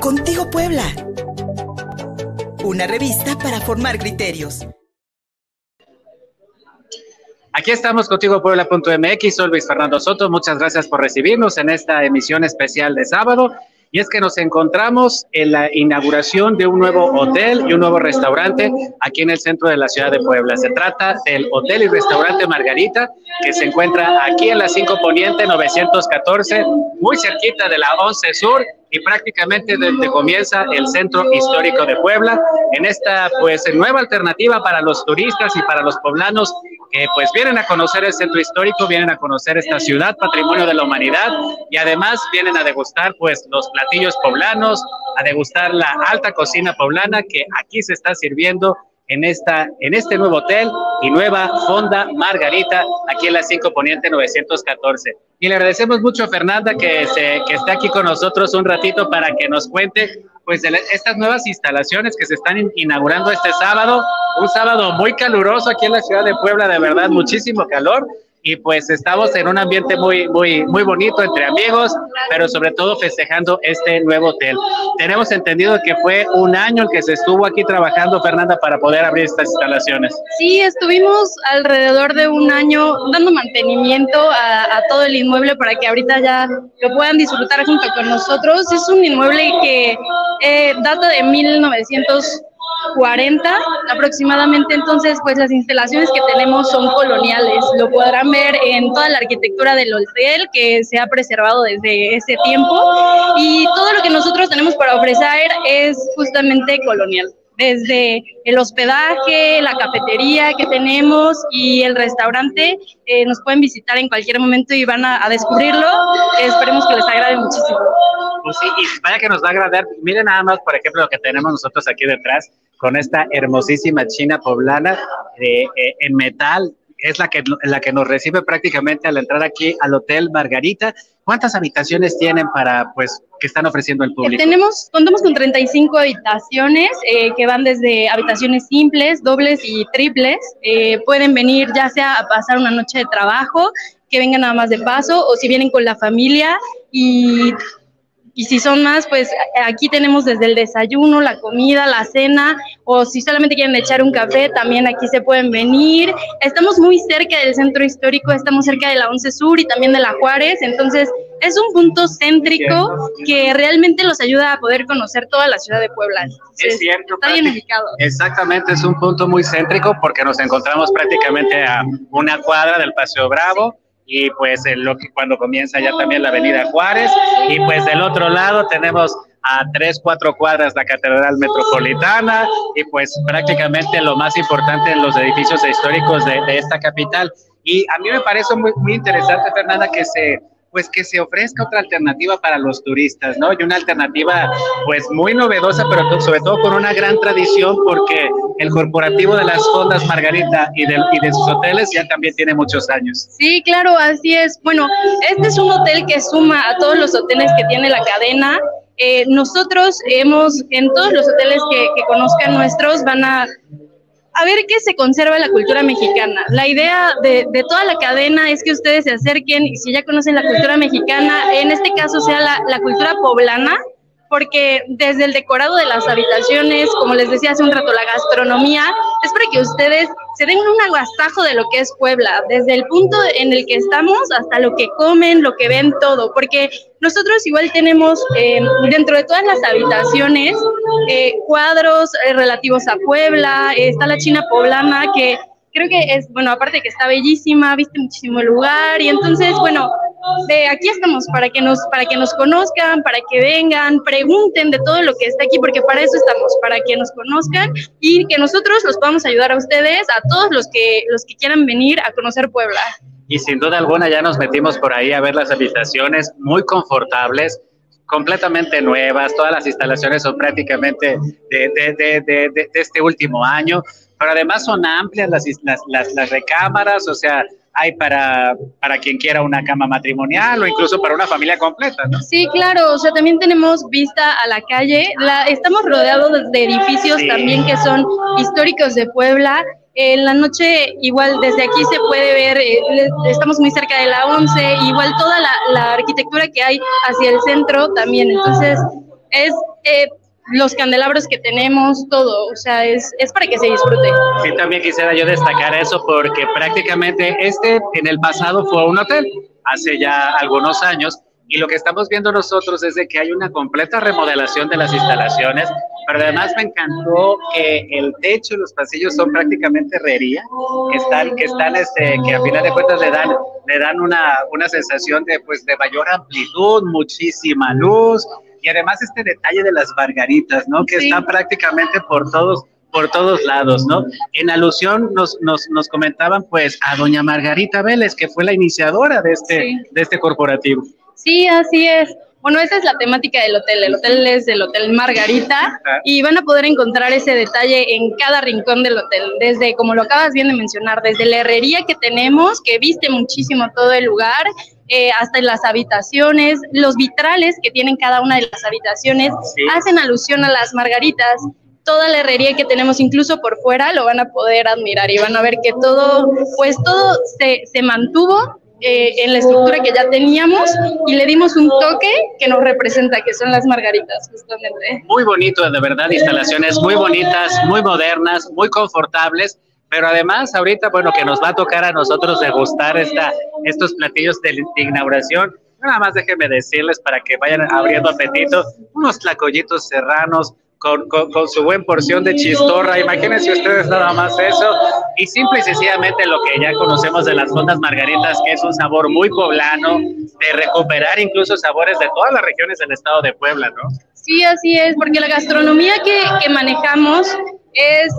Contigo Puebla. Una revista para formar criterios. Aquí estamos contigo Puebla.mx, soy Luis Fernando Soto, muchas gracias por recibirnos en esta emisión especial de sábado y es que nos encontramos en la inauguración de un nuevo hotel y un nuevo restaurante aquí en el centro de la ciudad de Puebla. Se trata del Hotel y Restaurante Margarita, que se encuentra aquí en la 5 Poniente 914, muy cerquita de la 11 Sur y prácticamente desde comienza el centro histórico de Puebla en esta pues nueva alternativa para los turistas y para los poblanos pues vienen a conocer el centro histórico, vienen a conocer esta ciudad, patrimonio de la humanidad y además vienen a degustar pues los platillos poblanos, a degustar la alta cocina poblana que aquí se está sirviendo en, esta, en este nuevo hotel y nueva Fonda Margarita, aquí en la 5 Poniente 914. Y le agradecemos mucho a Fernanda que, se, que esté aquí con nosotros un ratito para que nos cuente pues de estas nuevas instalaciones que se están inaugurando este sábado, un sábado muy caluroso aquí en la ciudad de Puebla, de verdad, muchísimo calor, y pues estamos en un ambiente muy, muy, muy bonito entre amigos, pero sobre todo festejando este nuevo hotel. Tenemos entendido que fue un año el que se estuvo aquí trabajando, Fernanda, para poder abrir estas instalaciones. Sí, estuvimos alrededor de un año dando mantenimiento a, todo el inmueble para que ahorita ya lo puedan disfrutar junto con nosotros. Es un inmueble que eh, data de 1900 40 aproximadamente, entonces pues las instalaciones que tenemos son coloniales, lo podrán ver en toda la arquitectura del hotel que se ha preservado desde ese tiempo y todo lo que nosotros tenemos para ofrecer es justamente colonial desde el hospedaje, la cafetería que tenemos y el restaurante. Eh, nos pueden visitar en cualquier momento y van a, descubrirlo. esperemos que les agrade muchísimo. Pues sí, y vaya que nos va a agradar. Miren nada más, por ejemplo, lo que tenemos nosotros aquí detrás con esta hermosísima china poblana eh, eh, en metal. Es la que, la que nos recibe prácticamente al entrar aquí al Hotel Margarita. ¿Cuántas habitaciones tienen para, pues, que están ofreciendo el público? Tenemos, contamos con 35 habitaciones eh, que van desde habitaciones simples, dobles y triples. pueden venir ya sea a pasar una noche de trabajo, que vengan nada más de paso, o si vienen con la familia y y si son más, pues aquí tenemos desde el desayuno, la comida, la cena, o si solamente quieren echar un café, también aquí se pueden venir. Estamos muy cerca del centro histórico, estamos cerca de la Once Sur y también de la Juárez, entonces es un punto céntrico que realmente los ayuda a poder conocer toda la ciudad de Puebla. es cierto. Está bien ubicado. Exactamente, es un punto muy céntrico porque nos encontramos prácticamente a una cuadra del Paseo Bravo y pues lo que cuando comienza ya también la Avenida Juárez y pues del otro lado tenemos a tres, cuatro cuadras la Catedral Metropolitana y pues prácticamente lo más importante en los edificios históricos de, de esta capital. Y a mí me parece muy, muy interesante, Fernanda, que se pues que se ofrezca otra alternativa para los turistas, ¿no? Y una alternativa pues muy novedosa, pero sobre todo con una gran tradición porque el corporativo de las fondas Margarita y de, y de sus hoteles ya también tiene muchos años. Sí, claro, así es. Bueno, este es un hotel que suma a todos los hoteles que tiene la cadena. Eh, nosotros hemos, en todos los hoteles que, que conozcan nuestros, van a a ver qué se conserva la cultura mexicana. La idea de, toda la cadena es que ustedes se acerquen y si ya conocen la cultura mexicana, en este caso sea la, la cultura poblana, porque desde el decorado de las habitaciones, como les decía hace un rato, la gastronomía, es para que ustedes se den un agasajo de lo que es Puebla, desde el punto en el que estamos hasta lo que comen, lo que ven, todo, porque nosotros igual tenemos eh, dentro de todas las habitaciones eh, cuadros eh, relativos a Puebla, está la China poblana que creo que es, bueno, aparte que está bellísima, viste muchísimo lugar y entonces, bueno, de aquí estamos para que nos para que nos conozcan, para que vengan, pregunten de todo lo que está aquí, porque para eso estamos, para que nos conozcan y que nosotros los podamos ayudar a ustedes, a todos los que los que quieran venir a conocer Puebla. Y sin duda alguna ya nos metimos por ahí a ver las habitaciones muy confortables, completamente nuevas, todas las instalaciones son prácticamente de, de, de, de este último año, pero además son amplias las, las, las, las recámaras, o sea, hay para, para quien quiera una cama matrimonial o incluso para una familia completa, ¿no? Sí, claro, o sea, también tenemos vista a la calle, la, estamos rodeados de edificios también que son históricos de Puebla, En la noche, igual desde aquí se puede ver, eh, estamos muy cerca de la 11, igual toda la, arquitectura que hay hacia el centro también. Entonces, es eh, los candelabros que tenemos, todo, o sea, es, es para que se disfrute. Sí, también quisiera yo destacar eso porque prácticamente este en el pasado fue un hotel, hace ya algunos años, y lo que estamos viendo nosotros es de que hay una completa remodelación de las instalaciones, pero además me encantó que el techo y los pasillos son prácticamente herrería, que están, que están, este, que a final de cuentas le dan, le dan una, una sensación de, pues, de mayor amplitud, muchísima luz, y además este detalle de las margaritas, ¿no? Que están prácticamente por todos por todos lados, ¿no? En alusión nos, nos, nos, comentaban pues a doña Margarita Vélez, que fue la iniciadora de este, de este corporativo. Sí, así es. Bueno, esa es la temática del hotel. El hotel es el Hotel Margarita y van a poder encontrar ese detalle en cada rincón del hotel. Desde, como lo acabas bien de mencionar, desde la herrería que tenemos, que viste muchísimo todo el lugar, eh, hasta en las habitaciones, los vitrales que tienen cada una de las habitaciones hacen alusión a las margaritas. Toda la herrería que tenemos, incluso por fuera, lo van a poder admirar y van a ver que todo, pues todo se, se mantuvo eh, en la estructura que ya teníamos y le dimos un toque que nos representa, que son las margaritas, justamente. Muy bonito, de verdad, instalaciones muy bonitas, muy modernas, muy confortables. Pero además, ahorita, bueno, que nos va a tocar a nosotros degustar esta, estos platillos de, inauguración. Nada más déjenme decirles para que vayan abriendo apetito, unos tlacoyitos serranos, con, con, su buen porción de chistorra. Imagínense ustedes nada más eso. Y simple y sencillamente lo que ya conocemos de las fondas margaritas, que es un sabor muy poblano, de recuperar incluso sabores de todas las regiones del estado de Puebla, ¿no? Sí, así es, porque la gastronomía que, que manejamos es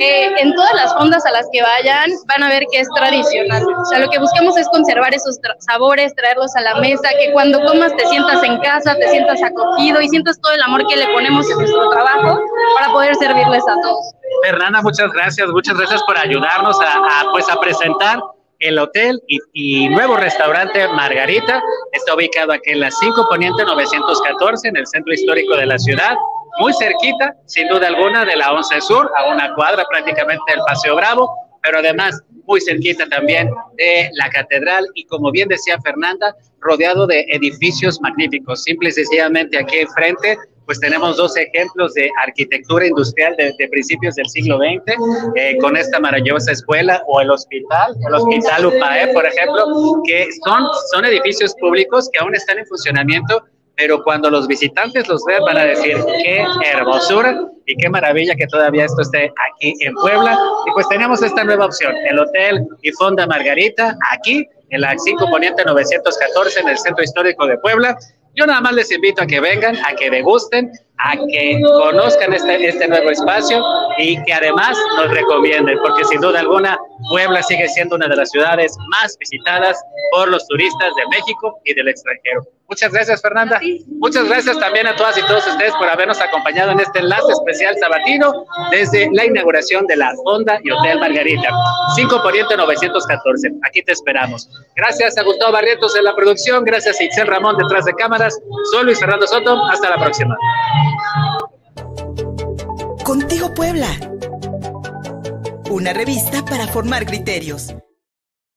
eh, en todas las fondas a las que vayan van a ver que es tradicional. O sea, lo que buscamos es conservar esos sabores, traerlos a la mesa, que cuando comas te sientas en casa, te sientas acogido y sientas todo el amor que le ponemos en nuestro trabajo para poder servirles a todos. Fernanda, muchas gracias, muchas gracias por ayudarnos a, pues a presentar el hotel y, nuevo restaurante Margarita. Está ubicado aquí en la 5 Poniente 914, en el centro histórico de la ciudad muy cerquita, sin duda alguna, de la 11 Sur, a una cuadra prácticamente del Paseo Bravo, pero además muy cerquita también de la catedral y como bien decía Fernanda, rodeado de edificios magníficos. Simple y sencillamente aquí enfrente pues tenemos dos ejemplos de arquitectura industrial de, principios del siglo XX, eh, con esta maravillosa escuela o el hospital, el Hospital UPAE, por ejemplo, que son, son edificios públicos que aún están en funcionamiento pero cuando los visitantes los vean van a decir qué hermosura y qué maravilla que todavía esto esté aquí en Puebla. Y pues tenemos esta nueva opción, el Hotel y Fonda Margarita, aquí en la 5 Poniente 914 en el Centro Histórico de Puebla. Yo nada más les invito a que vengan, a que degusten, a que conozcan este, este nuevo espacio y que además nos recomienden, porque sin duda alguna Puebla sigue siendo una de las ciudades más visitadas por los turistas de México y del extranjero. Muchas gracias, Fernanda. Muchas gracias también a todas y todos ustedes por habernos acompañado en este enlace especial sabatino desde la inauguración de la Honda y Hotel Margarita. 5 Poniente 914. Aquí te esperamos. Gracias a Gustavo Barrientos en la producción. Gracias a Itzel Ramón detrás de cámaras. Soy Luis Fernando Soto. Hasta la próxima. Contigo Puebla. Una revista para formar criterios.